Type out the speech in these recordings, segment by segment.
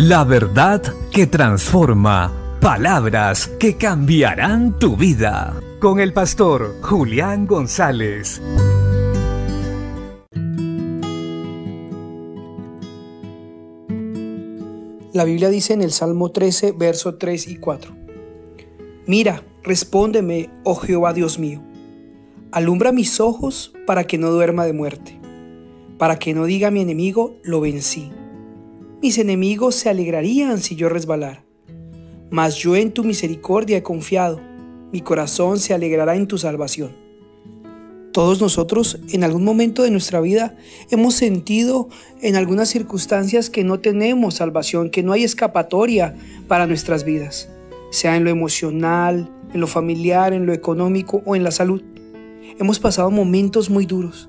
La verdad que transforma. Palabras que cambiarán tu vida. Con el pastor Julián González. La Biblia dice en el Salmo 13, verso 3 y 4. Mira, respóndeme, oh Jehová Dios mío. Alumbra mis ojos para que no duerma de muerte, para que no diga mi enemigo, lo vencí. Mis enemigos se alegrarían si yo resbalara. Mas yo en tu misericordia he confiado, mi corazón se alegrará en tu salvación. Todos nosotros en algún momento de nuestra vida hemos sentido en algunas circunstancias que no tenemos salvación, que no hay escapatoria para nuestras vidas, sea en lo emocional, en lo familiar, en lo económico o en la salud. Hemos pasado momentos muy duros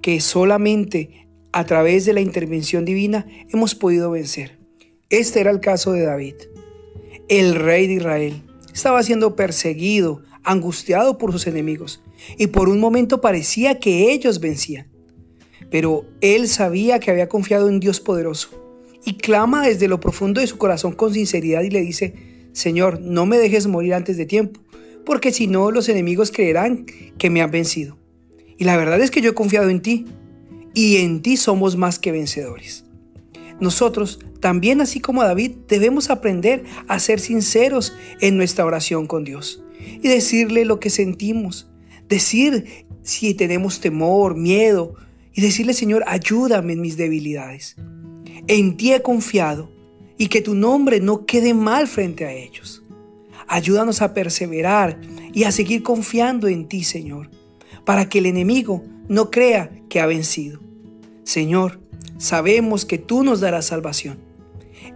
que solamente a través de la intervención divina hemos podido vencer. Este era el caso de David. El rey de Israel estaba siendo perseguido, angustiado por sus enemigos, y por un momento parecía que ellos vencían. Pero él sabía que había confiado en Dios poderoso y clama desde lo profundo de su corazón con sinceridad y le dice, Señor, no me dejes morir antes de tiempo, porque si no los enemigos creerán que me han vencido. Y la verdad es que yo he confiado en ti, y en ti somos más que vencedores. Nosotros, también así como David, debemos aprender a ser sinceros en nuestra oración con Dios y decirle lo que sentimos, decir si tenemos temor, miedo y decirle, Señor, ayúdame en mis debilidades. En ti he confiado y que tu nombre no quede mal frente a ellos. Ayúdanos a perseverar y a seguir confiando en ti, Señor, para que el enemigo no crea que ha vencido. Señor, sabemos que tú nos darás salvación.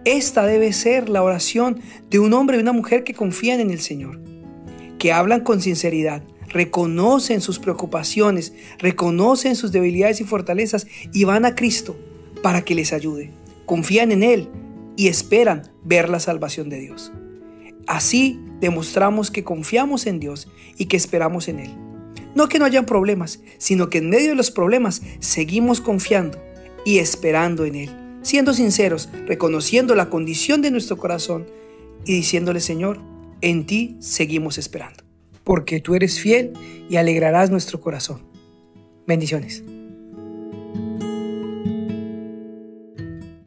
Esta debe ser la oración de un hombre y una mujer que confían en el Señor, que hablan con sinceridad, reconocen sus preocupaciones, reconocen sus debilidades y fortalezas y van a Cristo para que les ayude. Confían en Él y esperan ver la salvación de Dios. Así demostramos que confiamos en Dios y que esperamos en Él. No que no hayan problemas, sino que en medio de los problemas seguimos confiando y esperando en Él, siendo sinceros, reconociendo la condición de nuestro corazón y diciéndole, Señor, en ti seguimos esperando, porque tú eres fiel y alegrarás nuestro corazón. Bendiciones.